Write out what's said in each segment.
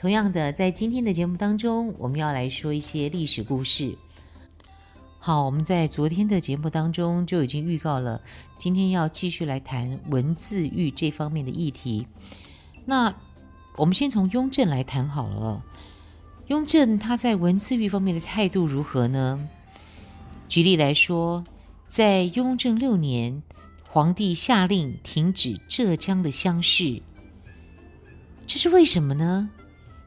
同样的，在今天的节目当中，我们要来说一些历史故事。好，我们在昨天的节目当中就已经预告了，今天要继续来谈文字狱这方面的议题。那我们先从雍正来谈好了。雍正他在文字狱方面的态度如何呢？举例来说，在雍正六年，皇帝下令停止浙江的乡试，这是为什么呢？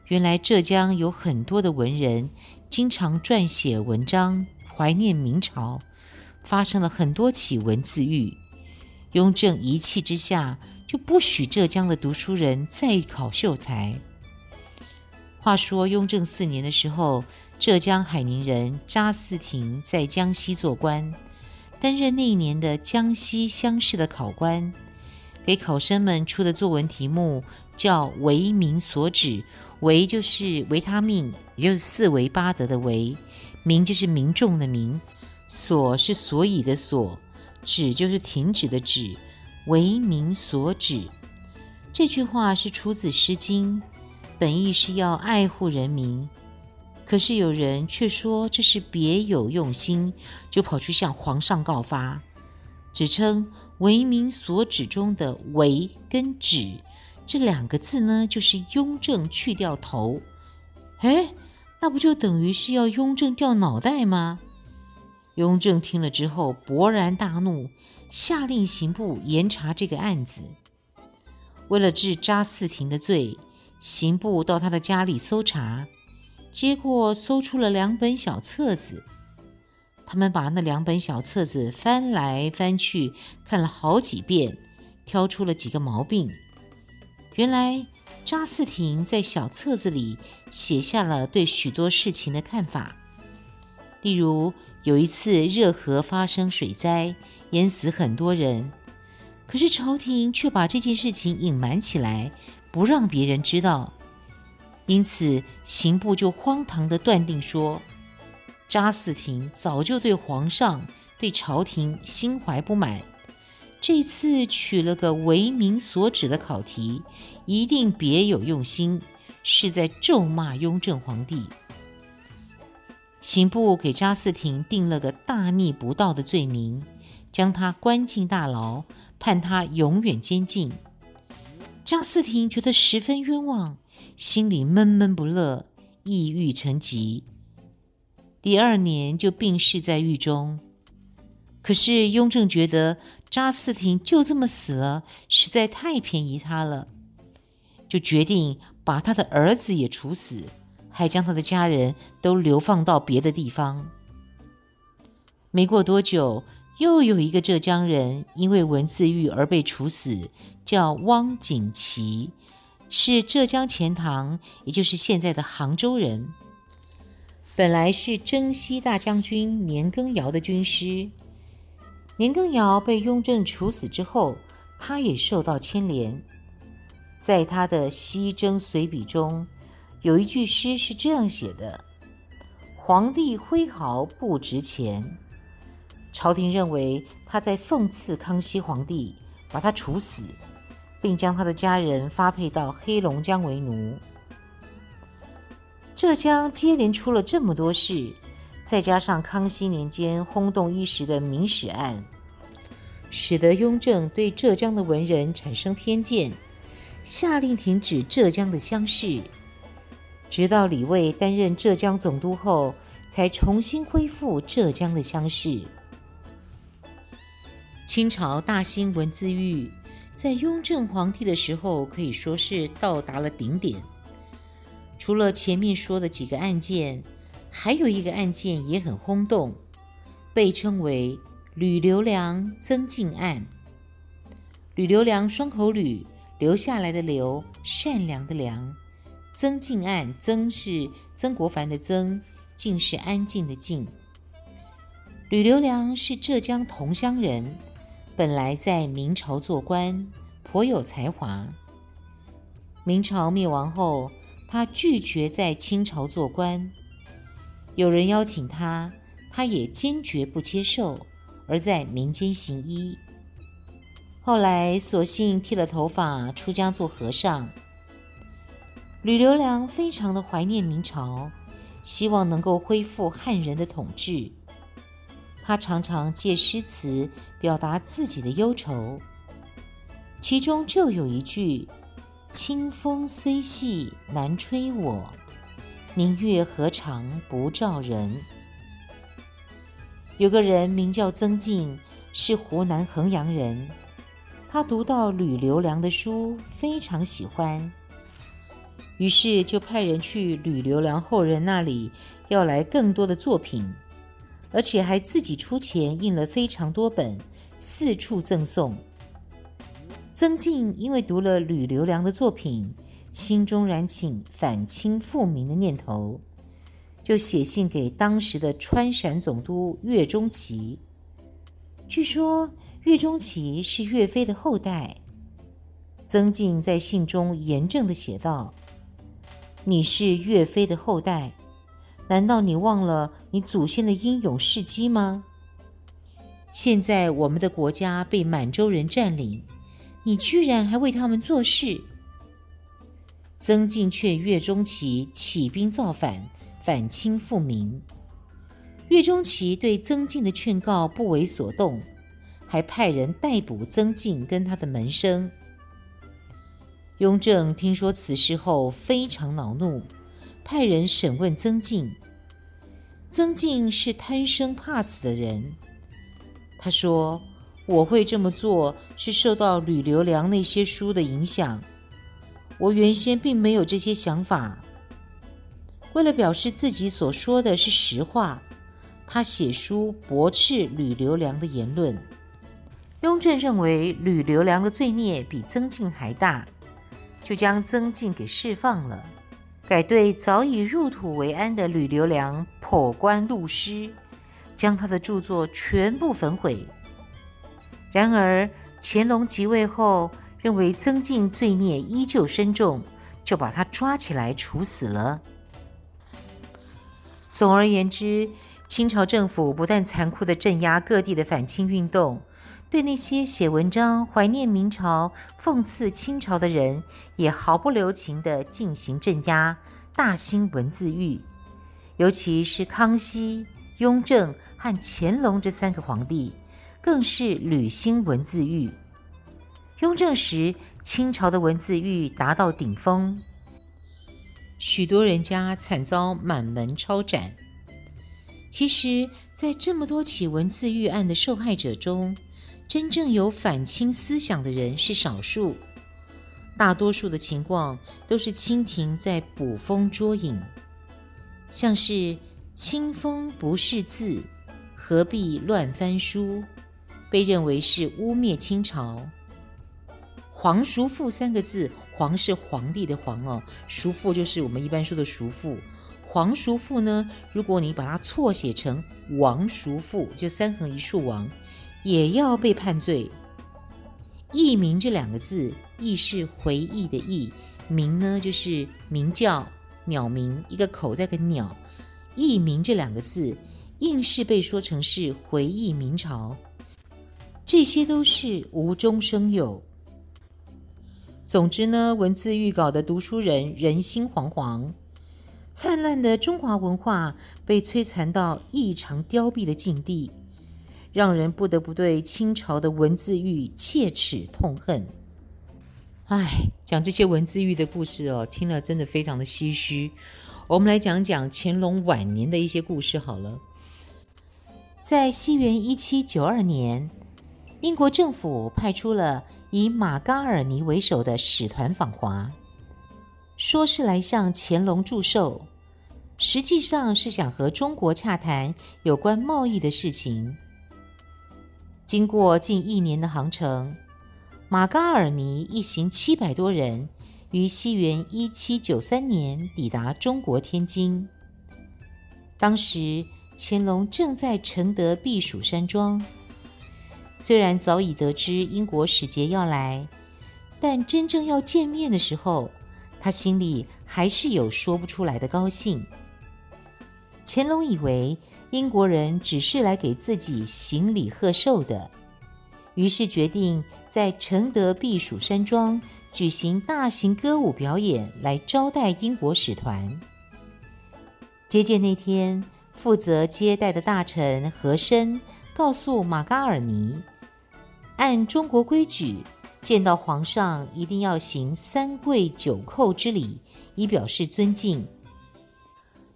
原来浙江有很多的文人，经常撰写文章。怀念明朝，发生了很多起文字狱。雍正一气之下，就不许浙江的读书人再考秀才。话说雍正四年的时候，浙江海宁人查嗣庭在江西做官，担任那一年的江西乡试的考官，给考生们出的作文题目叫“为民所指”，维就是维他命，也就是四维八德的维。民就是民众的民，所是所以的所，止就是停止的止，维民所指。这句话是出自《诗经》，本意是要爱护人民。可是有人却说这是别有用心，就跑去向皇上告发，指称“维民所指”中的“维”跟“止”这两个字呢，就是雍正去掉头。哎。那不就等于是要雍正掉脑袋吗？雍正听了之后勃然大怒，下令刑部严查这个案子。为了治查嗣庭的罪，刑部到他的家里搜查，结果搜出了两本小册子。他们把那两本小册子翻来翻去，看了好几遍，挑出了几个毛病。原来。查嗣庭在小册子里写下了对许多事情的看法，例如有一次热河发生水灾，淹死很多人，可是朝廷却把这件事情隐瞒起来，不让别人知道，因此刑部就荒唐地断定说，查嗣庭早就对皇上、对朝廷心怀不满。这次取了个为民所指的考题，一定别有用心，是在咒骂雍正皇帝。刑部给查嗣庭定了个大逆不道的罪名，将他关进大牢，判他永远监禁。查嗣庭觉得十分冤枉，心里闷闷不乐，抑郁成疾。第二年就病逝在狱中。可是雍正觉得。查斯廷就这么死了，实在太便宜他了，就决定把他的儿子也处死，还将他的家人都流放到别的地方。没过多久，又有一个浙江人因为文字狱而被处死，叫汪景祺，是浙江钱塘，也就是现在的杭州人，本来是征西大将军年羹尧的军师。年羹尧被雍正处死之后，他也受到牵连。在他的《西征随笔》中，有一句诗是这样写的：“皇帝挥毫不值钱。”朝廷认为他在讽刺康熙皇帝，把他处死，并将他的家人发配到黑龙江为奴。浙江接连出了这么多事，再加上康熙年间轰动一时的明史案。使得雍正对浙江的文人产生偏见，下令停止浙江的乡试，直到李卫担任浙江总督后，才重新恢复浙江的乡试。清朝大兴文字狱，在雍正皇帝的时候可以说是到达了顶点。除了前面说的几个案件，还有一个案件也很轰动，被称为。吕留良曾静案，吕留良双口吕，留下来的留，善良的良。曾静案，曾是曾国藩的曾，静是安静的静。吕留良是浙江桐乡人，本来在明朝做官，颇有才华。明朝灭亡后，他拒绝在清朝做官，有人邀请他，他也坚决不接受，而在民间行医。后来索性剃了头发，出家做和尚。吕留良非常的怀念明朝，希望能够恢复汉人的统治。他常常借诗词表达自己的忧愁，其中就有一句。清风虽细难吹我，明月何尝不照人。有个人名叫曾静，是湖南衡阳人。他读到吕留良的书，非常喜欢，于是就派人去吕留良后人那里要来更多的作品，而且还自己出钱印了非常多本，四处赠送。曾静因为读了吕留良的作品，心中燃起反清复明的念头，就写信给当时的川陕总督岳钟琪。据说岳钟琪是岳飞的后代。曾静在信中严正地写道：“你是岳飞的后代，难道你忘了你祖先的英勇事迹吗？现在我们的国家被满洲人占领。”你居然还为他们做事！曾静劝岳钟琪起兵造反，反清复明。岳钟琪对曾静的劝告不为所动，还派人逮捕曾静跟他的门生。雍正听说此事后非常恼怒，派人审问曾静。曾静是贪生怕死的人，他说。我会这么做是受到吕留良那些书的影响，我原先并没有这些想法。为了表示自己所说的是实话，他写书驳斥吕留良的言论。雍正认为吕留良的罪孽比曾静还大，就将曾静给释放了，改对早已入土为安的吕留良破棺录尸，将他的著作全部焚毁。然而，乾隆即位后，认为曾静罪孽依旧深重，就把他抓起来处死了。总而言之，清朝政府不但残酷地镇压各地的反清运动，对那些写文章怀念明朝、讽刺清朝的人，也毫不留情地进行镇压，大兴文字狱。尤其是康熙、雍正和乾隆这三个皇帝。更是屡兴文字狱。雍正时，清朝的文字狱达到顶峰，许多人家惨遭满门抄斩。其实，在这么多起文字狱案的受害者中，真正有反清思想的人是少数，大多数的情况都是清廷在捕风捉影，像是“清风不识字，何必乱翻书”。被认为是污蔑清朝。皇叔父三个字，皇是皇帝的皇哦，叔父就是我们一般说的叔父。皇叔父呢，如果你把它错写成王叔父，就三横一竖王，也要被判罪。佚名这两个字，佚是回忆的佚，名呢就是鸣叫鸟鸣，一个口在个鸟。佚名这两个字，硬是被说成是回忆明朝。这些都是无中生有。总之呢，文字狱搞的读书人人心惶惶，灿烂的中华文化被摧残到异常凋敝的境地，让人不得不对清朝的文字狱切齿痛恨。唉，讲这些文字狱的故事哦，听了真的非常的唏嘘。我们来讲讲乾隆晚年的一些故事好了。在西元一七九二年。英国政府派出了以马嘎尔尼为首的使团访华，说是来向乾隆祝寿，实际上是想和中国洽谈有关贸易的事情。经过近一年的航程，马嘎尔尼一行七百多人于西元一七九三年抵达中国天津。当时乾隆正在承德避暑山庄，虽然早已得知英国使节要来，但真正要见面的时候，他心里还是有说不出来的高兴。乾隆以为英国人只是来给自己行礼贺寿的，于是决定在承德避暑山庄举行大型歌舞表演来招待英国使团。接见那天，负责接待的大臣和珅告诉马嘎尔尼，按中国规矩，见到皇上一定要行三跪九叩之礼，以表示尊敬。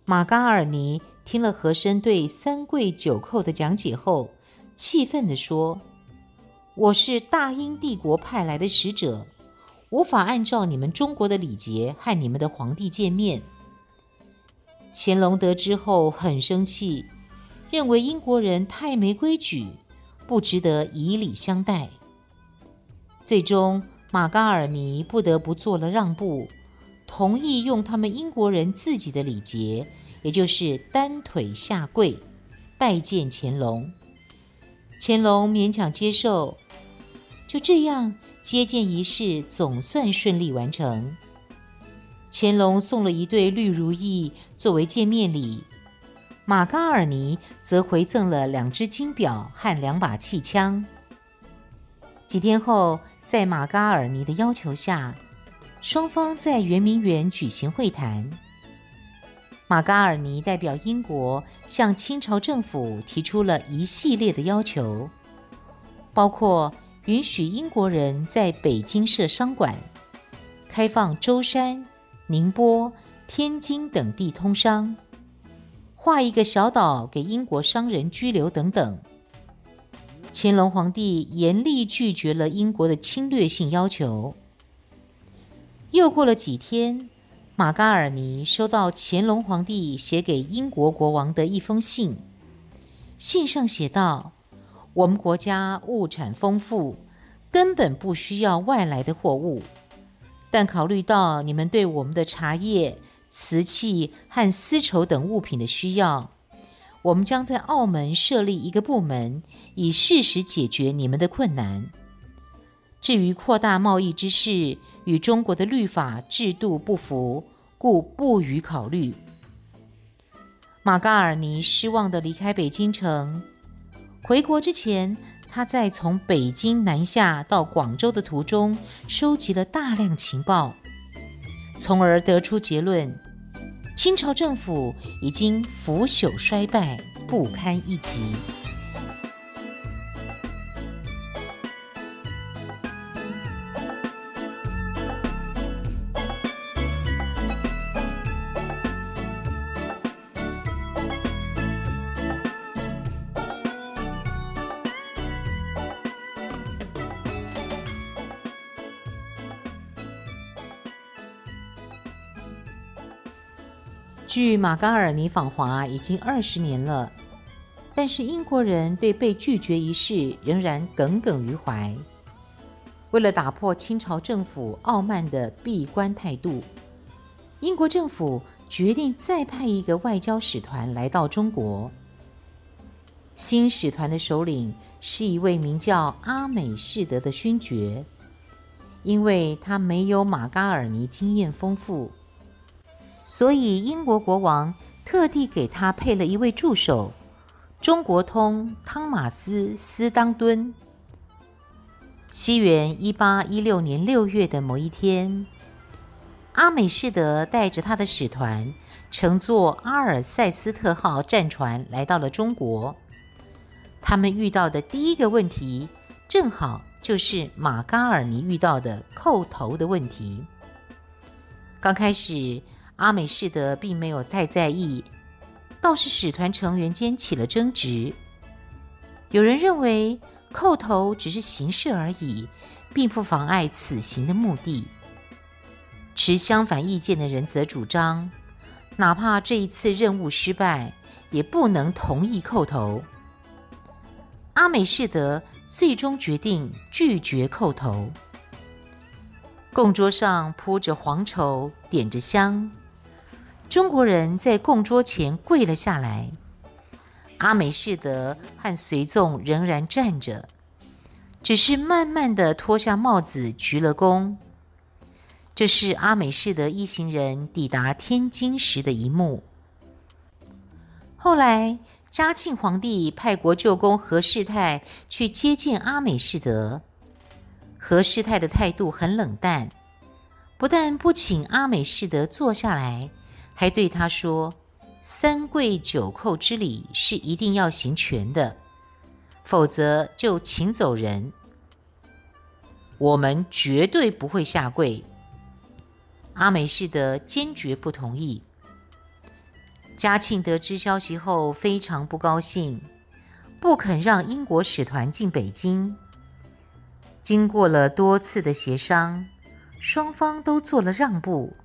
马嘎尔尼听了和珅对三跪九叩的讲解后，气愤地说：“我是大英帝国派来的使者，无法按照你们中国的礼节和你们的皇帝见面。”乾隆得知后很生气，认为英国人太没规矩，不值得以礼相待。最终，马嘎尔尼不得不做了让步。同意用他们英国人自己的礼节，也就是单腿下跪拜见乾隆。乾隆勉强接受，就这样接见仪式总算顺利完成。乾隆送了一对绿如意作为见面礼，马嘎尔尼则回赠了两只金表和两把气枪。几天后，在马嘎尔尼的要求下，双方在圆明园举行会谈。马嘎尔尼代表英国向清朝政府提出了一系列的要求，包括允许英国人在北京设商馆，开放舟山、宁波、天津等地通商，划一个小岛给英国商人拘留等等。乾隆皇帝严厉拒绝了英国的侵略性要求。又过了几天，马嘎尔尼收到乾隆皇帝写给英国国王的一封信。信上写道：“我们国家物产丰富，根本不需要外来的货物。但考虑到你们对我们的茶叶、瓷器和丝绸等物品的需要，我们将在澳门设立一个部门，以适时解决你们的困难。至于扩大贸易之事，”与中国的律法制度不符，故不予考虑。马嘎尔尼失望地离开北京城。回国之前，他在从北京南下到广州的途中，收集了大量情报，从而得出结论：清朝政府已经腐朽衰败，不堪一击。马嘎尔尼访华已经二十年了，但是英国人对被拒绝一事仍然耿耿于怀。为了打破清朝政府傲慢的闭关态度，英国政府决定再派一个外交使团来到中国。新使团的首领是一位名叫阿美士德的勋爵，因为他没有马嘎尔尼经验丰富。所以，英国国王特地给他配了一位助手，中国通汤马斯·斯当敦。西元一八一六年六月的某一天，阿美士德带着他的使团乘坐阿尔塞斯特号战船来到了中国。他们遇到的第一个问题，正好就是马嘎尔尼遇到的叩头的问题。刚开始，阿美士德并没有太在意，倒是使团成员间起了争执。有人认为叩头只是形式而已，并不妨碍此行的目的。持相反意见的人则主张，哪怕这一次任务失败，也不能同意叩头。阿美士德最终决定拒绝叩头。供桌上铺着黄绸，点着香。中国人在供桌前跪了下来。阿美士德和随从仍然站着，只是慢慢地脱下帽子鞠了躬。这是阿美士德一行人抵达天津时的一幕。后来，嘉庆皇帝派国舅公何世泰去接见阿美士德。何世泰的态度很冷淡，不但不请阿美士德坐下来，还对他说：“三跪九叩之礼是一定要行全的，否则就请走人。我们绝对不会下跪。”阿美士德坚决不同意。嘉庆得知消息后非常不高兴，不肯让英国使团进北京。经过了多次的协商，双方都做了让步。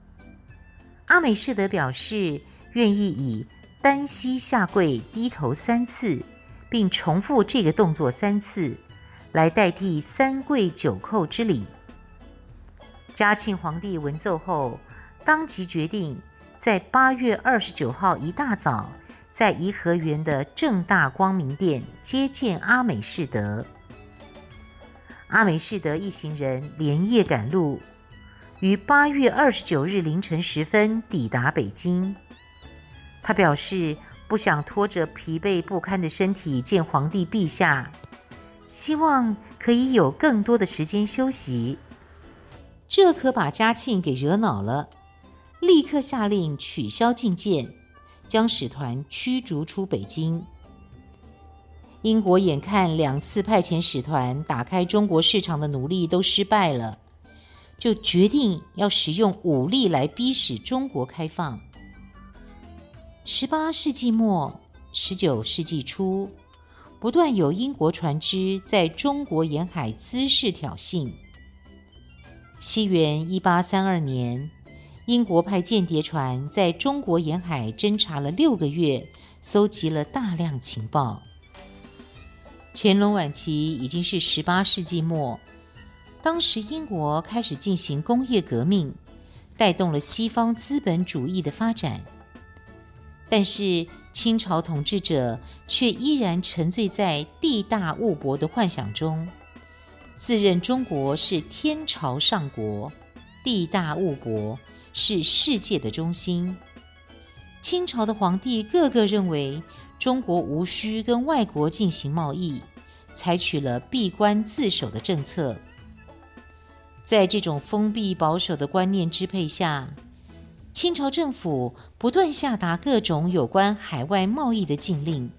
阿美士德表示愿意以单膝下跪、低头三次，并重复这个动作三次，来代替三跪九叩之礼。嘉庆皇帝闻奏后，当即决定在八月二十九号一大早，在颐和园的正大光明殿接见阿美士德。阿美士德一行人连夜赶路，于八月二十九日凌晨时分抵达北京。他表示不想拖着疲惫不堪的身体见皇帝陛下，希望可以有更多的时间休息。这可把嘉庆给惹恼了，立刻下令取消觐见，将使团驱逐出北京。英国眼看两次派遣使团打开中国市场的努力都失败了，就决定要使用武力来逼使中国开放。十八世纪末、十九世纪初，不断有英国船只在中国沿海滋事挑衅。西元一八三二年，英国派间谍船在中国沿海侦察了六个月，搜集了大量情报。乾隆晚期已经是十八世纪末，当时英国开始进行工业革命，带动了西方资本主义的发展。但是清朝统治者却依然沉醉在地大物博的幻想中。自认中国是天朝上国，地大物博，是世界的中心。清朝的皇帝个个认为中国无需跟外国进行贸易，采取了闭关自守的政策。在这种封闭保守的观念支配下，清朝政府不断下达各种有关海外贸易的禁令，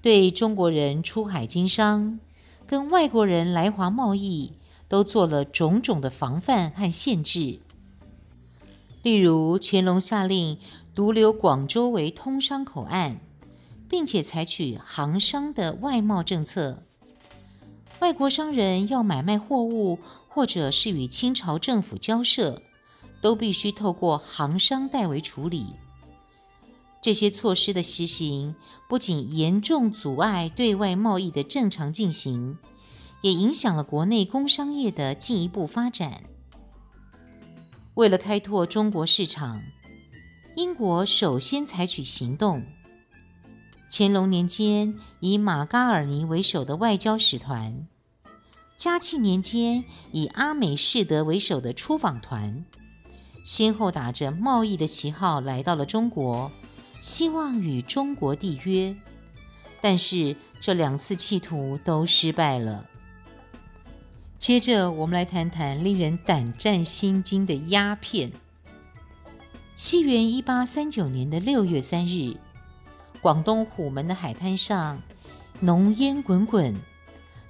对中国人出海经商，跟外国人来华贸易都做了种种的防范和限制，例如乾隆下令独留广州为通商口岸，并且采取行商的外贸政策。外国商人要买卖货物或者是与清朝政府交涉，都必须透过行商代为处理。这些措施的实行，不仅严重阻碍对外贸易的正常进行，也影响了国内工商业的进一步发展。为了开拓中国市场，英国首先采取行动。乾隆年间，以马嘎尔尼为首的外交使团；嘉庆年间，以阿美士德为首的出访团，先后打着贸易的旗号来到了中国。希望与中国缔约，但是这两次企图都失败了。接着，我们来谈谈令人胆战心惊的鸦片。西元一八三九年的六月三日，广东虎门的海滩上，浓烟滚滚，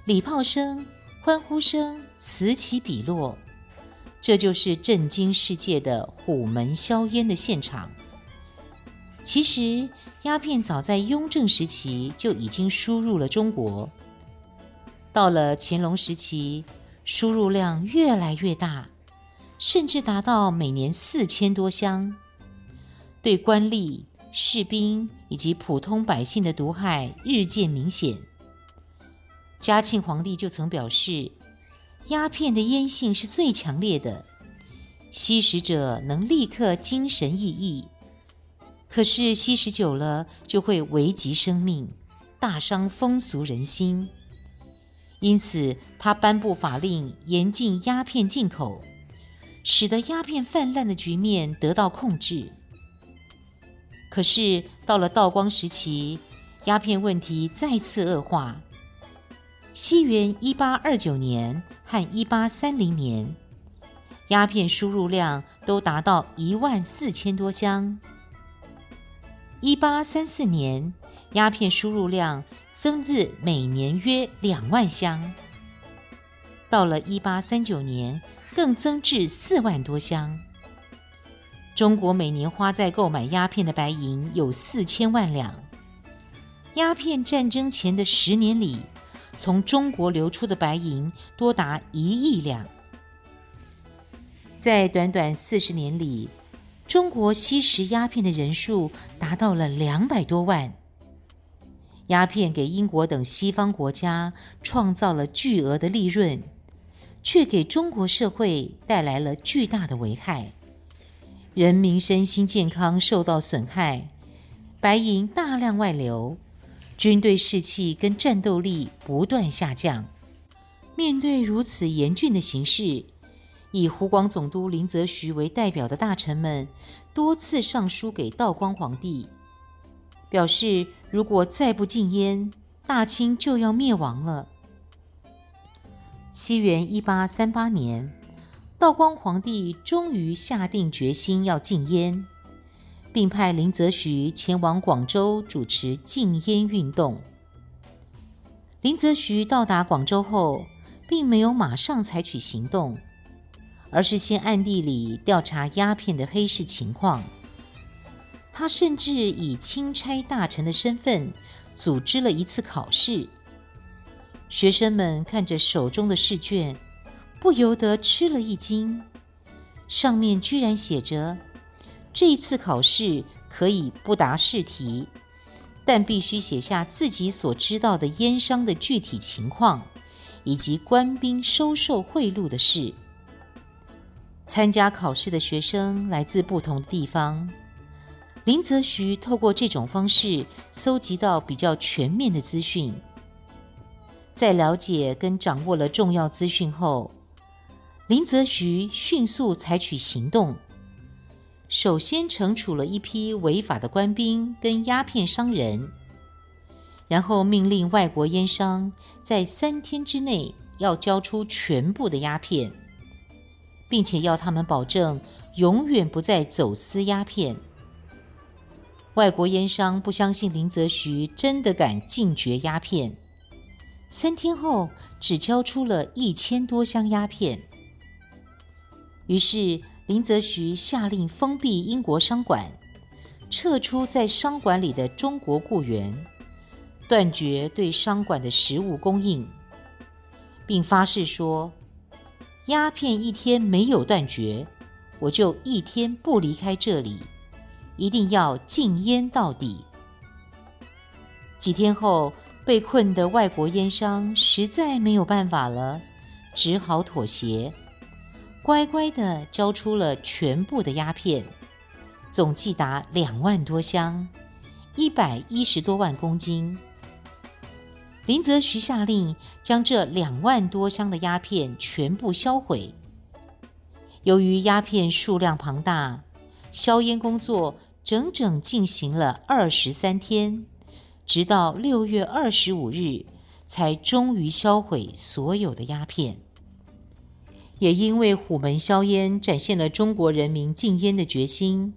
礼炮声、欢呼声此起彼落，这就是震惊世界的虎门销烟的现场。其实，鸦片早在雍正时期就已经输入了中国。到了乾隆时期，输入量越来越大，甚至达到每年四千多箱，对官吏、士兵以及普通百姓的毒害日渐明显。嘉庆皇帝就曾表示，鸦片的烟性是最强烈的，吸食者能立刻精神奕奕。可是吸食久了就会危及生命，大伤风俗人心。因此，他颁布法令，严禁鸦片进口，使得鸦片泛滥的局面得到控制。可是，到了道光时期，鸦片问题再次恶化。西元一八二九年和一八三零年，鸦片输入量都达到一万四千多箱。一八三四年，鸦片输入量增至每年约两万箱。到了一八三九年，更增至四万多箱。中国每年花在购买鸦片的白银有四千万两。鸦片战争前的十年里，从中国流出的白银多达一亿两。在短短四十年里，中国吸食鸦片的人数达到了两百多万。鸦片给英国等西方国家创造了巨额的利润，却给中国社会带来了巨大的危害。人民身心健康受到损害，白银大量外流，军队士气跟战斗力不断下降。面对如此严峻的形势，以湖广总督林则徐为代表的大臣们多次上书给道光皇帝，表示如果再不禁烟，大清就要灭亡了。西元一八三八年。道光皇帝终于下定决心要禁烟，并派林则徐前往广州主持禁烟运动。林则徐到达广州后，并没有马上采取行动，而是先暗地里调查鸦片的黑市情况。他甚至以钦差大臣的身份组织了一次考试，学生们看着手中的试卷。不由得吃了一惊，上面居然写着：“这一次考试可以不答试题，但必须写下自己所知道的烟商的具体情况，以及官兵收受贿赂的事。”参加考试的学生来自不同的地方，林则徐透过这种方式搜集到比较全面的资讯。在了解跟掌握了重要资讯后，林则徐迅速采取行动，首先惩处了一批违法的官兵跟鸦片商人，然后命令外国烟商在三天之内要交出全部的鸦片，并且要他们保证永远不再走私鸦片。外国烟商不相信林则徐真的敢禁绝鸦片，三天后只交出了一千多箱鸦片。于是，林则徐下令封闭英国商馆，撤出在商馆里的中国雇员，断绝对商馆的食物供应，并发誓说：“鸦片一天没有断绝，我就一天不离开这里，一定要禁烟到底。”几天后，被困的外国烟商实在没有办法了，只好妥协。乖乖地交出了全部的鸦片，总计达两万多箱，一百一十多万公斤。林则徐下令将这两万多箱的鸦片全部销毁。由于鸦片数量庞大，销烟工作整整进行了二十三天，直到六月二十五日，才终于销毁所有的鸦片。也因为虎门销烟展现了中国人民禁烟的决心，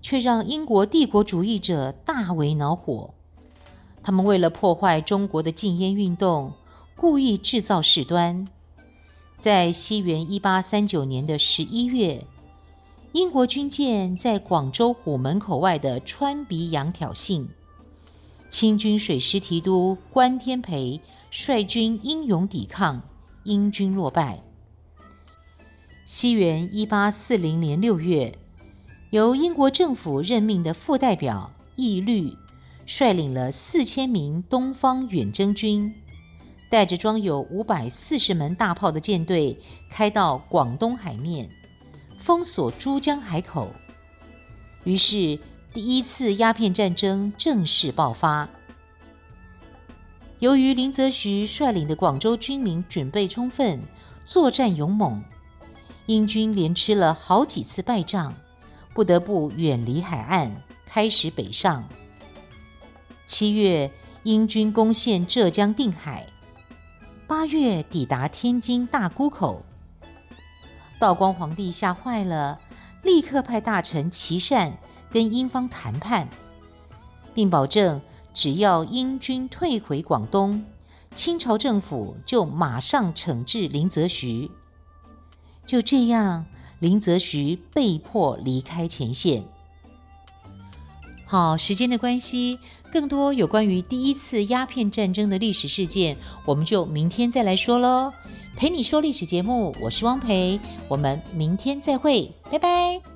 却让英国帝国主义者大为恼火。他们为了破坏中国的禁烟运动，故意制造事端。在西元一八三九年的十一月，英国军舰在广州虎门口外的川鼻洋挑衅，清军水师提督关天培率军英勇抵抗，英军落败。西元一八四零年六月，由英国政府任命的副代表义律率领了四千名东方远征军，带着装有五百四十门大炮的舰队，开到广东海面，封锁珠江海口。于是，第一次鸦片战争正式爆发。由于林则徐率领的广州军民准备充分，作战勇猛，英军连吃了好几次败仗，不得不远离海岸，开始北上。七月，英军攻陷浙江定海；八月抵达天津大沽口。道光皇帝吓坏了。立刻派大臣琦善跟英方谈判，并保证只要英军退回广东，清朝政府就马上惩治林则徐。就这样，林则徐被迫离开前线。好，时间的关系，更多有关于第一次鸦片战争的历史事件，我们就明天再来说喽。陪你说历史节目，我是汪培，我们明天再会，拜拜。